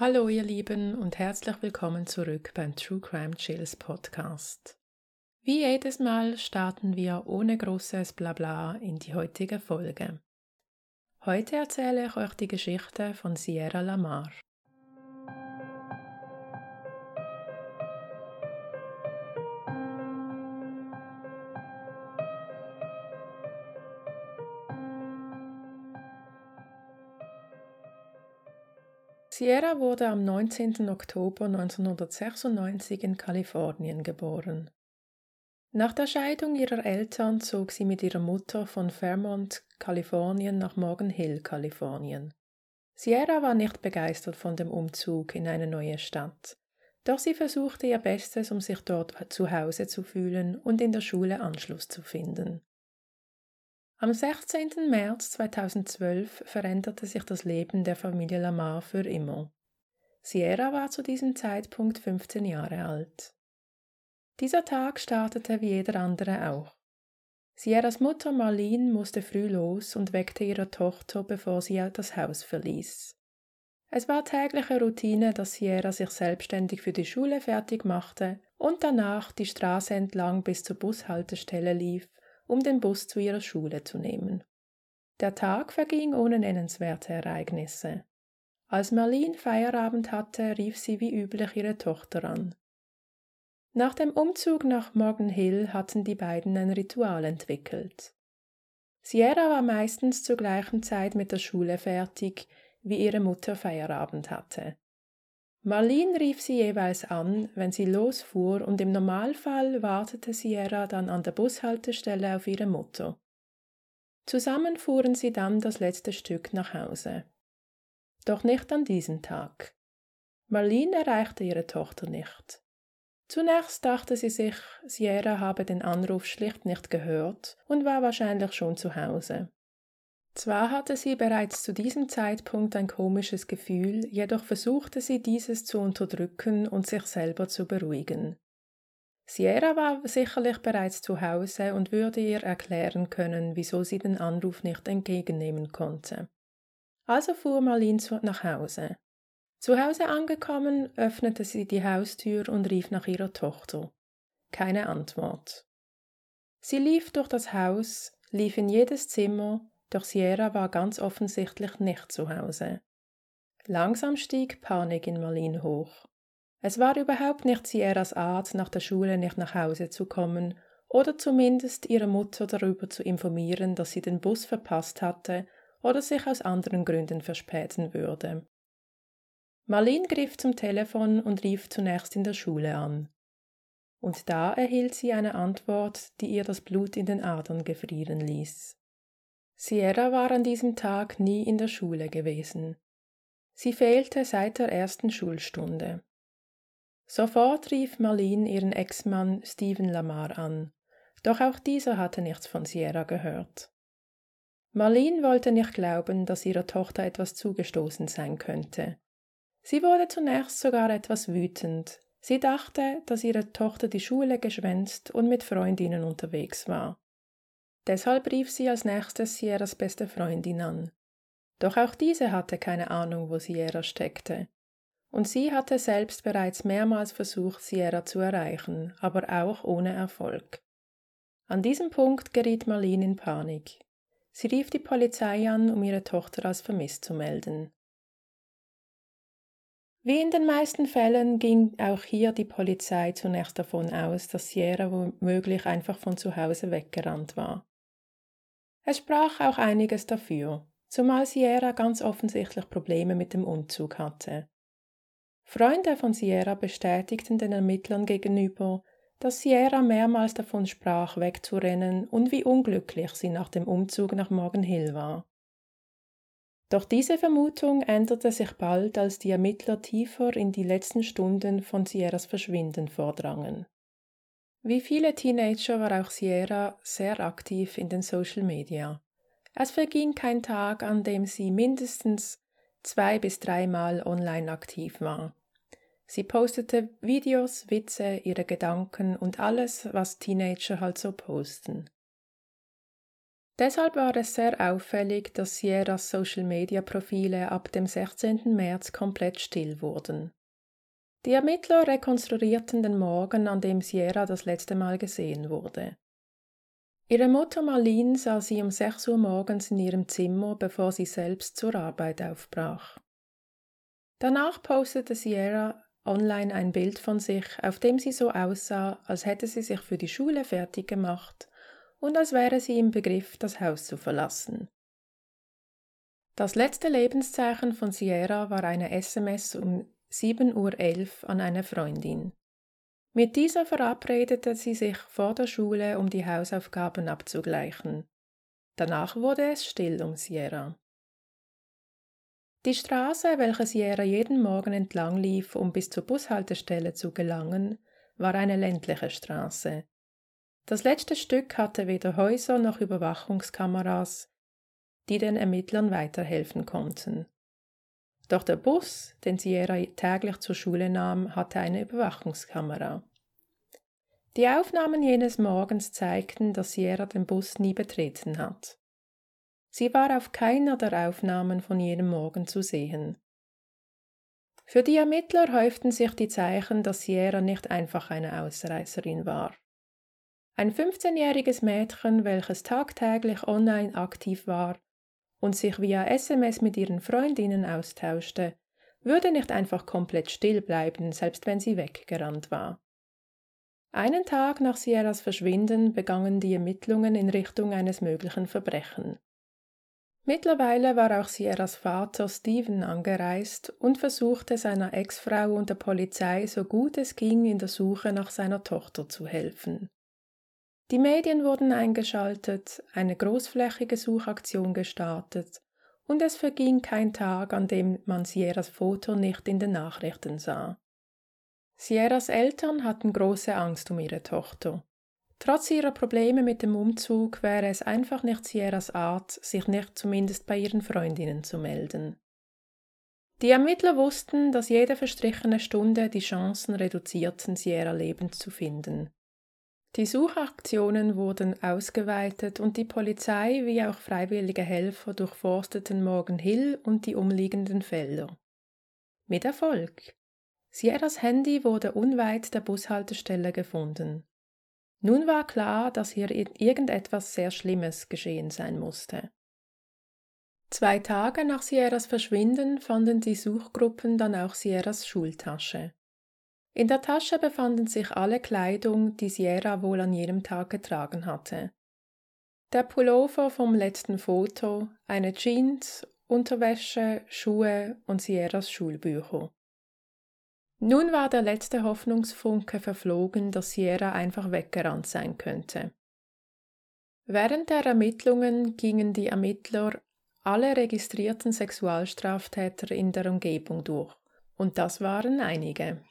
Hallo ihr Lieben und herzlich willkommen zurück beim True Crime Chills Podcast. Wie jedes Mal starten wir ohne großes Blabla in die heutige Folge. Heute erzähle ich euch die Geschichte von Sierra Lamar. Sierra wurde am 19. Oktober 1996 in Kalifornien geboren. Nach der Scheidung ihrer Eltern zog sie mit ihrer Mutter von Fairmont, Kalifornien nach Morgan Hill, Kalifornien. Sierra war nicht begeistert von dem Umzug in eine neue Stadt, doch sie versuchte ihr Bestes, um sich dort zu Hause zu fühlen und in der Schule Anschluss zu finden. Am 16. März 2012 veränderte sich das Leben der Familie Lamar für immer. Sierra war zu diesem Zeitpunkt 15 Jahre alt. Dieser Tag startete wie jeder andere auch. Sierras Mutter Marlene musste früh los und weckte ihre Tochter, bevor sie das Haus verließ. Es war tägliche Routine, dass Sierra sich selbstständig für die Schule fertig machte und danach die Straße entlang bis zur Bushaltestelle lief, um den Bus zu ihrer Schule zu nehmen. Der Tag verging ohne nennenswerte Ereignisse. Als Marlene Feierabend hatte, rief sie wie üblich ihre Tochter an. Nach dem Umzug nach Morgan Hill hatten die beiden ein Ritual entwickelt. Sierra war meistens zur gleichen Zeit mit der Schule fertig, wie ihre Mutter Feierabend hatte. Marlene rief sie jeweils an, wenn sie losfuhr, und im Normalfall wartete Sierra dann an der Bushaltestelle auf ihre Mutter. Zusammen fuhren sie dann das letzte Stück nach Hause. Doch nicht an diesem Tag. Marlene erreichte ihre Tochter nicht. Zunächst dachte sie sich, Sierra habe den Anruf schlicht nicht gehört und war wahrscheinlich schon zu Hause. Zwar hatte sie bereits zu diesem Zeitpunkt ein komisches Gefühl, jedoch versuchte sie dieses zu unterdrücken und sich selber zu beruhigen. Sierra war sicherlich bereits zu Hause und würde ihr erklären können, wieso sie den Anruf nicht entgegennehmen konnte. Also fuhr Marlene nach Hause. Zu Hause angekommen, öffnete sie die Haustür und rief nach ihrer Tochter. Keine Antwort. Sie lief durch das Haus, lief in jedes Zimmer, doch Sierra war ganz offensichtlich nicht zu Hause. Langsam stieg Panik in Marlene hoch. Es war überhaupt nicht Sierras Art, nach der Schule nicht nach Hause zu kommen oder zumindest ihre Mutter darüber zu informieren, dass sie den Bus verpasst hatte oder sich aus anderen Gründen verspäten würde. Marlene griff zum Telefon und rief zunächst in der Schule an. Und da erhielt sie eine Antwort, die ihr das Blut in den Adern gefrieren ließ. Sierra war an diesem Tag nie in der Schule gewesen. Sie fehlte seit der ersten Schulstunde. Sofort rief Marlene ihren Ex-Mann Stephen Lamar an, doch auch dieser hatte nichts von Sierra gehört. Marlene wollte nicht glauben, dass ihrer Tochter etwas zugestoßen sein könnte. Sie wurde zunächst sogar etwas wütend. Sie dachte, dass ihre Tochter die Schule geschwänzt und mit Freundinnen unterwegs war. Deshalb rief sie als nächstes Sierras beste Freundin an. Doch auch diese hatte keine Ahnung, wo Sierra steckte. Und sie hatte selbst bereits mehrmals versucht, Sierra zu erreichen, aber auch ohne Erfolg. An diesem Punkt geriet Marlene in Panik. Sie rief die Polizei an, um ihre Tochter als vermisst zu melden. Wie in den meisten Fällen ging auch hier die Polizei zunächst davon aus, dass Sierra womöglich einfach von zu Hause weggerannt war. Es sprach auch einiges dafür, zumal Sierra ganz offensichtlich Probleme mit dem Umzug hatte. Freunde von Sierra bestätigten den Ermittlern gegenüber, dass Sierra mehrmals davon sprach, wegzurennen und wie unglücklich sie nach dem Umzug nach Morgan Hill war. Doch diese Vermutung änderte sich bald, als die Ermittler tiefer in die letzten Stunden von Sierras Verschwinden vordrangen. Wie viele Teenager war auch Sierra sehr aktiv in den Social Media. Es verging kein Tag, an dem sie mindestens zwei bis dreimal online aktiv war. Sie postete Videos, Witze, ihre Gedanken und alles, was Teenager halt so posten. Deshalb war es sehr auffällig, dass Sierras Social-Media-Profile ab dem 16. März komplett still wurden. Die Ermittler rekonstruierten den Morgen, an dem Sierra das letzte Mal gesehen wurde. Ihre Mutter Marlene sah sie um 6 Uhr morgens in ihrem Zimmer, bevor sie selbst zur Arbeit aufbrach. Danach postete Sierra online ein Bild von sich, auf dem sie so aussah, als hätte sie sich für die Schule fertig gemacht und als wäre sie im Begriff, das Haus zu verlassen. Das letzte Lebenszeichen von Sierra war eine SMS um 7.11 Uhr an eine Freundin. Mit dieser verabredete sie sich vor der Schule, um die Hausaufgaben abzugleichen. Danach wurde es still um Sierra. Die Straße, welche Sierra jeden Morgen entlang lief, um bis zur Bushaltestelle zu gelangen, war eine ländliche Straße. Das letzte Stück hatte weder Häuser noch Überwachungskameras, die den Ermittlern weiterhelfen konnten. Doch der Bus, den Sierra täglich zur Schule nahm, hatte eine Überwachungskamera. Die Aufnahmen jenes Morgens zeigten, dass Sierra den Bus nie betreten hat. Sie war auf keiner der Aufnahmen von jenem Morgen zu sehen. Für die Ermittler häuften sich die Zeichen, dass Sierra nicht einfach eine Ausreißerin war. Ein 15-jähriges Mädchen, welches tagtäglich online aktiv war und sich via SMS mit ihren Freundinnen austauschte, würde nicht einfach komplett still bleiben, selbst wenn sie weggerannt war. Einen Tag nach Sierras Verschwinden begannen die Ermittlungen in Richtung eines möglichen Verbrechens. Mittlerweile war auch Sierras Vater Steven angereist und versuchte seiner Ex-Frau und der Polizei so gut es ging in der Suche nach seiner Tochter zu helfen. Die Medien wurden eingeschaltet, eine großflächige Suchaktion gestartet, und es verging kein Tag, an dem man Sierras Foto nicht in den Nachrichten sah. Sierras Eltern hatten große Angst um ihre Tochter. Trotz ihrer Probleme mit dem Umzug wäre es einfach nicht Sierras Art, sich nicht zumindest bei ihren Freundinnen zu melden. Die Ermittler wussten, dass jede verstrichene Stunde die Chancen reduzierten, Sierra lebend zu finden. Die Suchaktionen wurden ausgeweitet und die Polizei wie auch freiwillige Helfer durchforsteten Morgan Hill und die umliegenden Felder. Mit Erfolg. Sierras Handy wurde unweit der Bushaltestelle gefunden. Nun war klar, dass hier irgendetwas sehr Schlimmes geschehen sein musste. Zwei Tage nach Sierras Verschwinden fanden die Suchgruppen dann auch Sierras Schultasche. In der Tasche befanden sich alle Kleidung, die Sierra wohl an jenem Tag getragen hatte. Der Pullover vom letzten Foto, eine Jeans, Unterwäsche, Schuhe und Sierras Schulbücher. Nun war der letzte Hoffnungsfunke verflogen, dass Sierra einfach weggerannt sein könnte. Während der Ermittlungen gingen die Ermittler alle registrierten Sexualstraftäter in der Umgebung durch, und das waren einige.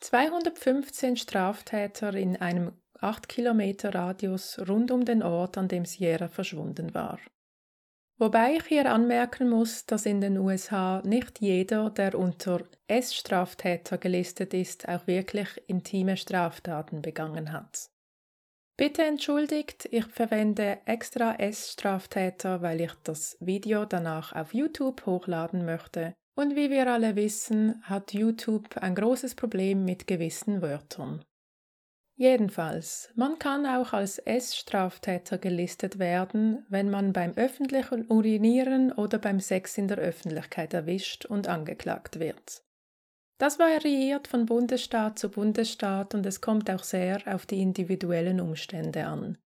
215 Straftäter in einem 8 Kilometer Radius rund um den Ort, an dem Sierra verschwunden war. Wobei ich hier anmerken muss, dass in den USA nicht jeder, der unter S-Straftäter gelistet ist, auch wirklich intime Straftaten begangen hat. Bitte entschuldigt, ich verwende extra S-Straftäter, weil ich das Video danach auf YouTube hochladen möchte und wie wir alle wissen, hat YouTube ein großes Problem mit gewissen Wörtern. Jedenfalls, man kann auch als S-Straftäter gelistet werden, wenn man beim öffentlichen Urinieren oder beim Sex in der Öffentlichkeit erwischt und angeklagt wird. Das variiert von Bundesstaat zu Bundesstaat und es kommt auch sehr auf die individuellen Umstände an.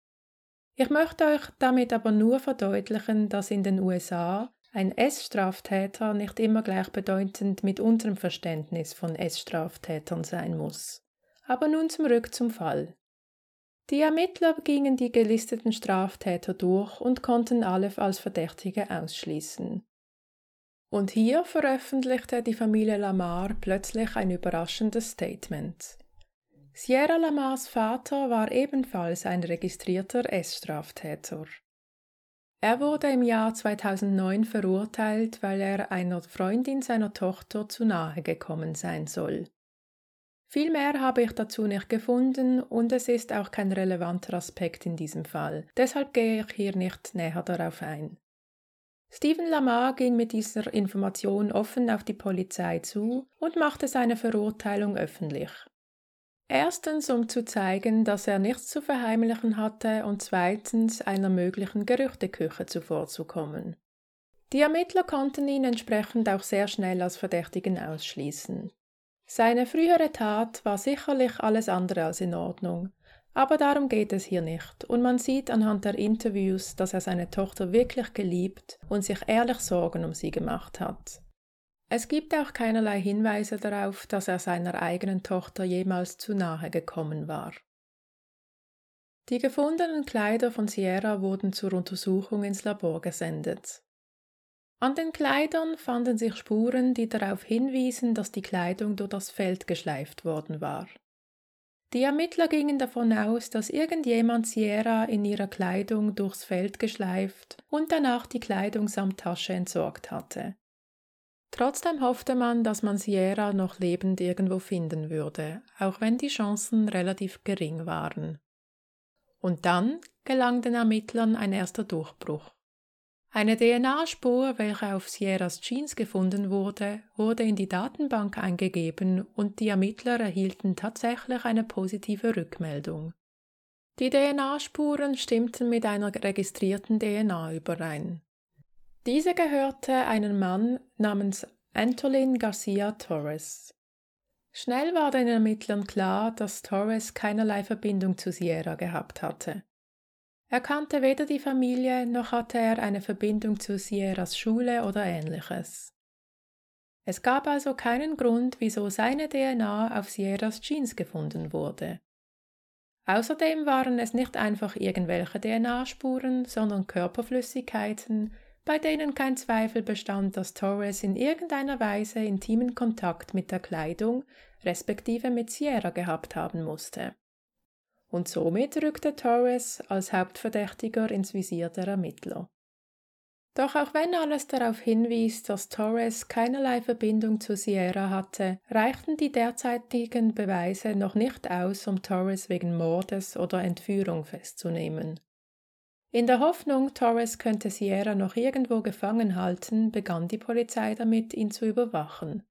Ich möchte euch damit aber nur verdeutlichen, dass in den USA ein S-Straftäter nicht immer gleichbedeutend mit unserem Verständnis von S-Straftätern sein muss. Aber nun zurück zum Fall. Die Ermittler gingen die gelisteten Straftäter durch und konnten alle als Verdächtige ausschließen. Und hier veröffentlichte die Familie Lamar plötzlich ein überraschendes Statement. Sierra Lamars Vater war ebenfalls ein registrierter S-Straftäter. Er wurde im Jahr 2009 verurteilt, weil er einer Freundin seiner Tochter zu nahe gekommen sein soll. Viel mehr habe ich dazu nicht gefunden und es ist auch kein relevanter Aspekt in diesem Fall. Deshalb gehe ich hier nicht näher darauf ein. Stephen Lamar ging mit dieser Information offen auf die Polizei zu und machte seine Verurteilung öffentlich. Erstens, um zu zeigen, dass er nichts zu verheimlichen hatte und zweitens einer möglichen Gerüchteküche zuvorzukommen. Die Ermittler konnten ihn entsprechend auch sehr schnell als Verdächtigen ausschließen. Seine frühere Tat war sicherlich alles andere als in Ordnung, aber darum geht es hier nicht, und man sieht anhand der Interviews, dass er seine Tochter wirklich geliebt und sich ehrlich Sorgen um sie gemacht hat. Es gibt auch keinerlei Hinweise darauf, dass er seiner eigenen Tochter jemals zu nahe gekommen war. Die gefundenen Kleider von Sierra wurden zur Untersuchung ins Labor gesendet. An den Kleidern fanden sich Spuren, die darauf hinwiesen, dass die Kleidung durch das Feld geschleift worden war. Die Ermittler gingen davon aus, dass irgendjemand Sierra in ihrer Kleidung durchs Feld geschleift und danach die Kleidung samt Tasche entsorgt hatte. Trotzdem hoffte man, dass man Sierra noch lebend irgendwo finden würde, auch wenn die Chancen relativ gering waren. Und dann gelang den Ermittlern ein erster Durchbruch. Eine DNA-Spur, welche auf Sierras Jeans gefunden wurde, wurde in die Datenbank eingegeben und die Ermittler erhielten tatsächlich eine positive Rückmeldung. Die DNA-Spuren stimmten mit einer registrierten DNA überein. Diese gehörte einem Mann namens Antolin Garcia Torres. Schnell war den Ermittlern klar, dass Torres keinerlei Verbindung zu Sierra gehabt hatte. Er kannte weder die Familie noch hatte er eine Verbindung zu Sierras Schule oder ähnliches. Es gab also keinen Grund, wieso seine DNA auf Sierras Jeans gefunden wurde. Außerdem waren es nicht einfach irgendwelche DNA-Spuren, sondern Körperflüssigkeiten, bei denen kein Zweifel bestand, dass Torres in irgendeiner Weise intimen Kontakt mit der Kleidung respektive mit Sierra gehabt haben musste und somit rückte Torres als Hauptverdächtiger ins Visier der Ermittler. Doch auch wenn alles darauf hinwies, dass Torres keinerlei Verbindung zu Sierra hatte, reichten die derzeitigen Beweise noch nicht aus, um Torres wegen Mordes oder Entführung festzunehmen. In der Hoffnung, Torres könnte Sierra noch irgendwo gefangen halten, begann die Polizei damit, ihn zu überwachen.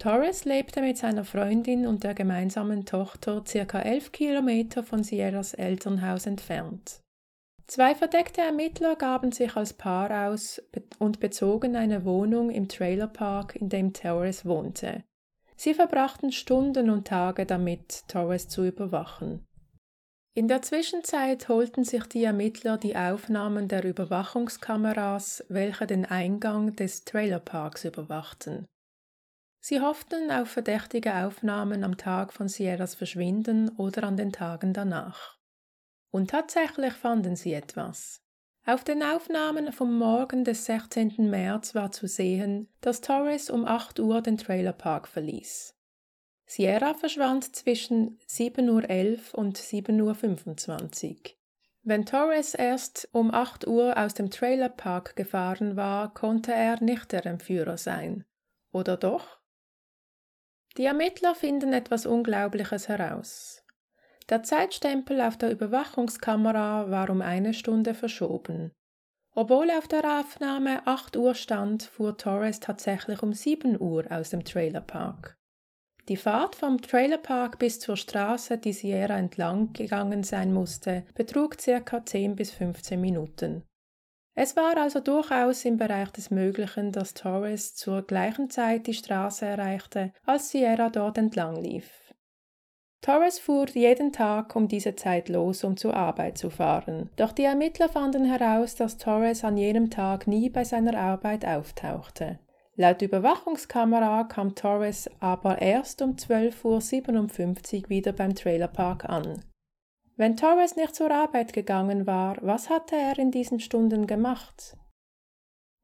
Torres lebte mit seiner Freundin und der gemeinsamen Tochter circa elf Kilometer von Sierras Elternhaus entfernt. Zwei verdeckte Ermittler gaben sich als Paar aus und bezogen eine Wohnung im Trailerpark, in dem Torres wohnte. Sie verbrachten Stunden und Tage damit, Torres zu überwachen. In der Zwischenzeit holten sich die Ermittler die Aufnahmen der Überwachungskameras, welche den Eingang des Trailerparks überwachten. Sie hofften auf verdächtige Aufnahmen am Tag von Sierras Verschwinden oder an den Tagen danach. Und tatsächlich fanden sie etwas. Auf den Aufnahmen vom Morgen des 16. März war zu sehen, dass Torres um 8 Uhr den Trailerpark verließ. Sierra verschwand zwischen 7.11 Uhr und 7.25 Uhr. Wenn Torres erst um 8 Uhr aus dem Trailerpark gefahren war, konnte er nicht der Entführer sein. Oder doch? Die Ermittler finden etwas Unglaubliches heraus. Der Zeitstempel auf der Überwachungskamera war um eine Stunde verschoben. Obwohl auf der Aufnahme 8 Uhr stand, fuhr Torres tatsächlich um 7 Uhr aus dem Trailerpark. Die Fahrt vom Trailerpark bis zur Straße, die Sierra entlang gegangen sein musste, betrug circa 10 bis 15 Minuten. Es war also durchaus im Bereich des Möglichen, dass Torres zur gleichen Zeit die Straße erreichte, als Sierra dort entlang lief. Torres fuhr jeden Tag um diese Zeit los, um zur Arbeit zu fahren. Doch die Ermittler fanden heraus, dass Torres an jenem Tag nie bei seiner Arbeit auftauchte. Laut Überwachungskamera kam Torres aber erst um 12.57 Uhr wieder beim Trailerpark an. Wenn Torres nicht zur Arbeit gegangen war, was hatte er in diesen Stunden gemacht?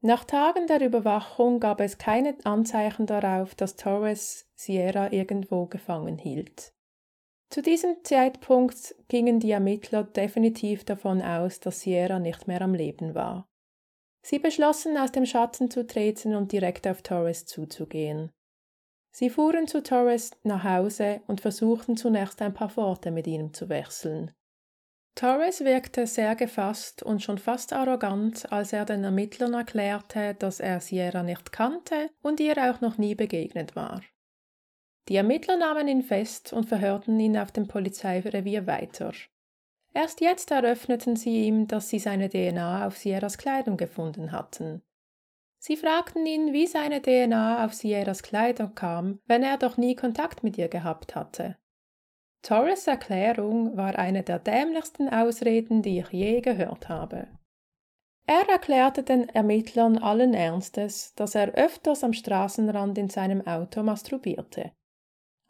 Nach Tagen der Überwachung gab es keine Anzeichen darauf, dass Torres Sierra irgendwo gefangen hielt. Zu diesem Zeitpunkt gingen die Ermittler definitiv davon aus, dass Sierra nicht mehr am Leben war. Sie beschlossen, aus dem Schatten zu treten und direkt auf Torres zuzugehen. Sie fuhren zu Torres nach Hause und versuchten zunächst ein paar Worte mit ihm zu wechseln. Torres wirkte sehr gefasst und schon fast arrogant, als er den Ermittlern erklärte, dass er Sierra nicht kannte und ihr auch noch nie begegnet war. Die Ermittler nahmen ihn fest und verhörten ihn auf dem Polizeirevier weiter. Erst jetzt eröffneten sie ihm, dass sie seine DNA auf Sierras Kleidung gefunden hatten. Sie fragten ihn, wie seine DNA auf Sierras Kleidung kam, wenn er doch nie Kontakt mit ihr gehabt hatte. Torres Erklärung war eine der dämlichsten Ausreden, die ich je gehört habe. Er erklärte den Ermittlern allen Ernstes, dass er öfters am Straßenrand in seinem Auto masturbierte.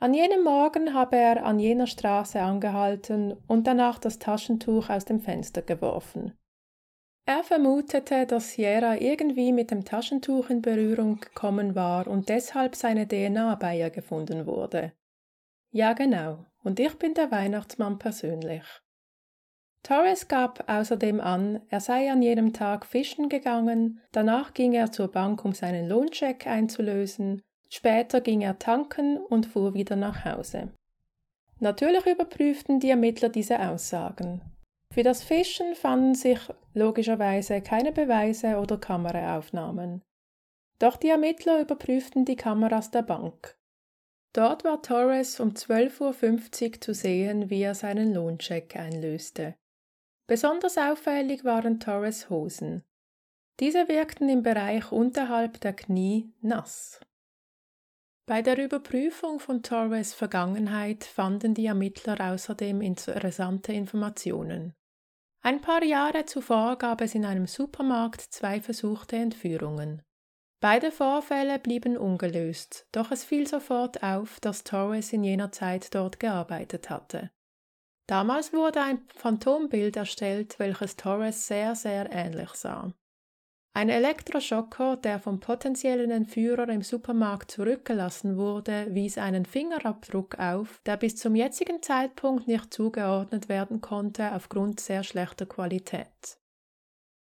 An jenem Morgen habe er an jener Straße angehalten und danach das Taschentuch aus dem Fenster geworfen. Er vermutete, dass Sierra irgendwie mit dem Taschentuch in Berührung gekommen war und deshalb seine DNA bei ihr gefunden wurde. Ja, genau, und ich bin der Weihnachtsmann persönlich. Torres gab außerdem an, er sei an jenem Tag fischen gegangen, danach ging er zur Bank, um seinen Lohncheck einzulösen, später ging er tanken und fuhr wieder nach Hause. Natürlich überprüften die Ermittler diese Aussagen. Für das Fischen fanden sich logischerweise keine Beweise oder Kameraaufnahmen. Doch die Ermittler überprüften die Kameras der Bank. Dort war Torres um 12.50 Uhr zu sehen, wie er seinen Lohncheck einlöste. Besonders auffällig waren Torres Hosen. Diese wirkten im Bereich unterhalb der Knie nass. Bei der Überprüfung von Torres Vergangenheit fanden die Ermittler außerdem interessante Informationen. Ein paar Jahre zuvor gab es in einem Supermarkt zwei versuchte Entführungen. Beide Vorfälle blieben ungelöst, doch es fiel sofort auf, dass Torres in jener Zeit dort gearbeitet hatte. Damals wurde ein Phantombild erstellt, welches Torres sehr, sehr ähnlich sah. Ein Elektroschocker, der vom potenziellen Entführer im Supermarkt zurückgelassen wurde, wies einen Fingerabdruck auf, der bis zum jetzigen Zeitpunkt nicht zugeordnet werden konnte aufgrund sehr schlechter Qualität.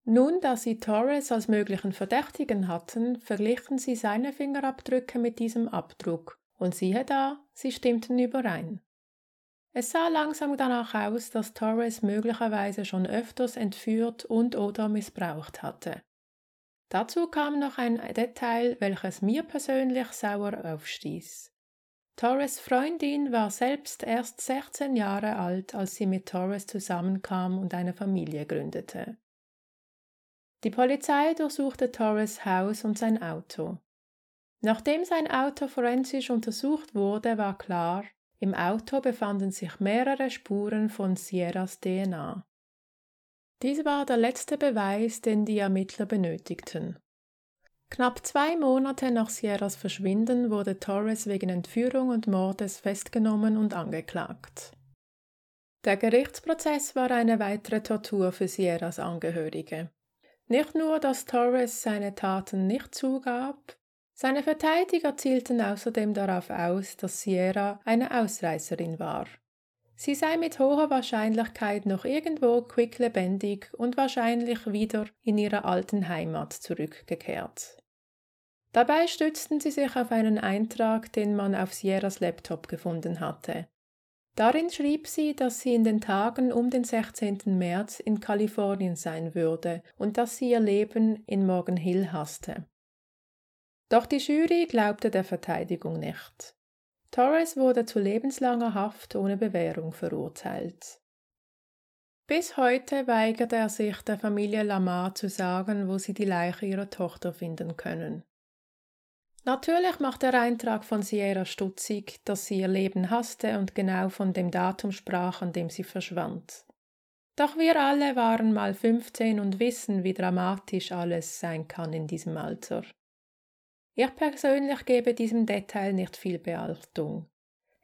Nun, da sie Torres als möglichen Verdächtigen hatten, verglichen sie seine Fingerabdrücke mit diesem Abdruck, und siehe da, sie stimmten überein. Es sah langsam danach aus, dass Torres möglicherweise schon öfters entführt und oder missbraucht hatte. Dazu kam noch ein Detail, welches mir persönlich sauer aufstieß. Torres Freundin war selbst erst 16 Jahre alt, als sie mit Torres zusammenkam und eine Familie gründete. Die Polizei durchsuchte Torres Haus und sein Auto. Nachdem sein Auto forensisch untersucht wurde, war klar, im Auto befanden sich mehrere Spuren von Sierras DNA. Dies war der letzte Beweis, den die Ermittler benötigten. Knapp zwei Monate nach Sierras Verschwinden wurde Torres wegen Entführung und Mordes festgenommen und angeklagt. Der Gerichtsprozess war eine weitere Tortur für Sierras Angehörige. Nicht nur, dass Torres seine Taten nicht zugab, seine Verteidiger zielten außerdem darauf aus, dass Sierra eine Ausreißerin war. Sie sei mit hoher Wahrscheinlichkeit noch irgendwo quicklebendig und wahrscheinlich wieder in ihre alten Heimat zurückgekehrt. Dabei stützten sie sich auf einen Eintrag, den man auf Sierras Laptop gefunden hatte. Darin schrieb sie, dass sie in den Tagen um den 16. März in Kalifornien sein würde und dass sie ihr Leben in Morgan Hill hasste. Doch die Jury glaubte der Verteidigung nicht. Torres wurde zu lebenslanger Haft ohne Bewährung verurteilt. Bis heute weigert er sich, der Familie Lamar zu sagen, wo sie die Leiche ihrer Tochter finden können. Natürlich macht der Eintrag von Sierra stutzig, dass sie ihr Leben hasste und genau von dem Datum sprach, an dem sie verschwand. Doch wir alle waren mal 15 und wissen, wie dramatisch alles sein kann in diesem Alter. Ich persönlich gebe diesem Detail nicht viel Beachtung.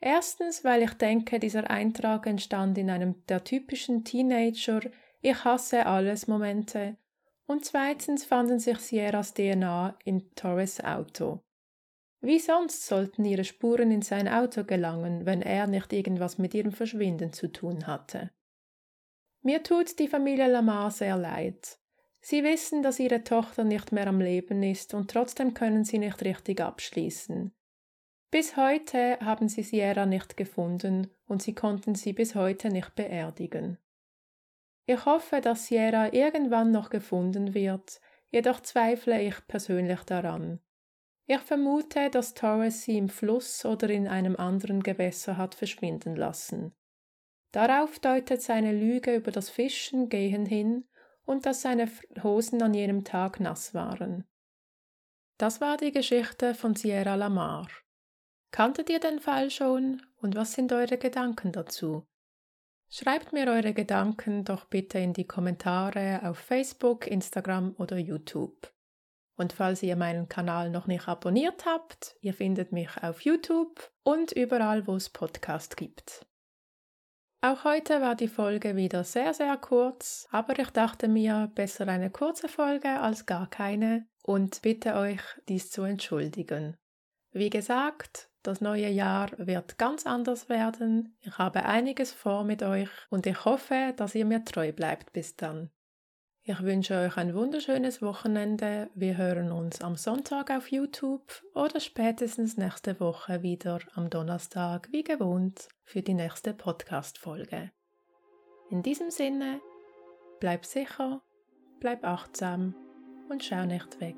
Erstens, weil ich denke, dieser Eintrag entstand in einem der typischen Teenager Ich hasse alles Momente und zweitens fanden sich Sierras DNA in Torres Auto. Wie sonst sollten ihre Spuren in sein Auto gelangen, wenn er nicht irgendwas mit ihrem Verschwinden zu tun hatte? Mir tut die Familie Lamar sehr leid. Sie wissen, dass ihre Tochter nicht mehr am Leben ist und trotzdem können sie nicht richtig abschließen. Bis heute haben sie Sierra nicht gefunden und sie konnten sie bis heute nicht beerdigen. Ich hoffe, dass Sierra irgendwann noch gefunden wird, jedoch zweifle ich persönlich daran. Ich vermute, dass Torres sie im Fluss oder in einem anderen Gewässer hat verschwinden lassen. Darauf deutet seine Lüge über das Fischen gehen hin und dass seine Hosen an jenem Tag nass waren. Das war die Geschichte von Sierra Lamar. Kanntet ihr den Fall schon und was sind eure Gedanken dazu? Schreibt mir eure Gedanken doch bitte in die Kommentare auf Facebook, Instagram oder YouTube. Und falls ihr meinen Kanal noch nicht abonniert habt, ihr findet mich auf YouTube und überall, wo es Podcast gibt. Auch heute war die Folge wieder sehr, sehr kurz, aber ich dachte mir, besser eine kurze Folge als gar keine und bitte euch, dies zu entschuldigen. Wie gesagt, das neue Jahr wird ganz anders werden. Ich habe einiges vor mit euch und ich hoffe, dass ihr mir treu bleibt bis dann. Ich wünsche euch ein wunderschönes Wochenende. Wir hören uns am Sonntag auf YouTube oder spätestens nächste Woche wieder am Donnerstag wie gewohnt für die nächste Podcast-Folge. In diesem Sinne, bleib sicher, bleib achtsam und schau nicht weg.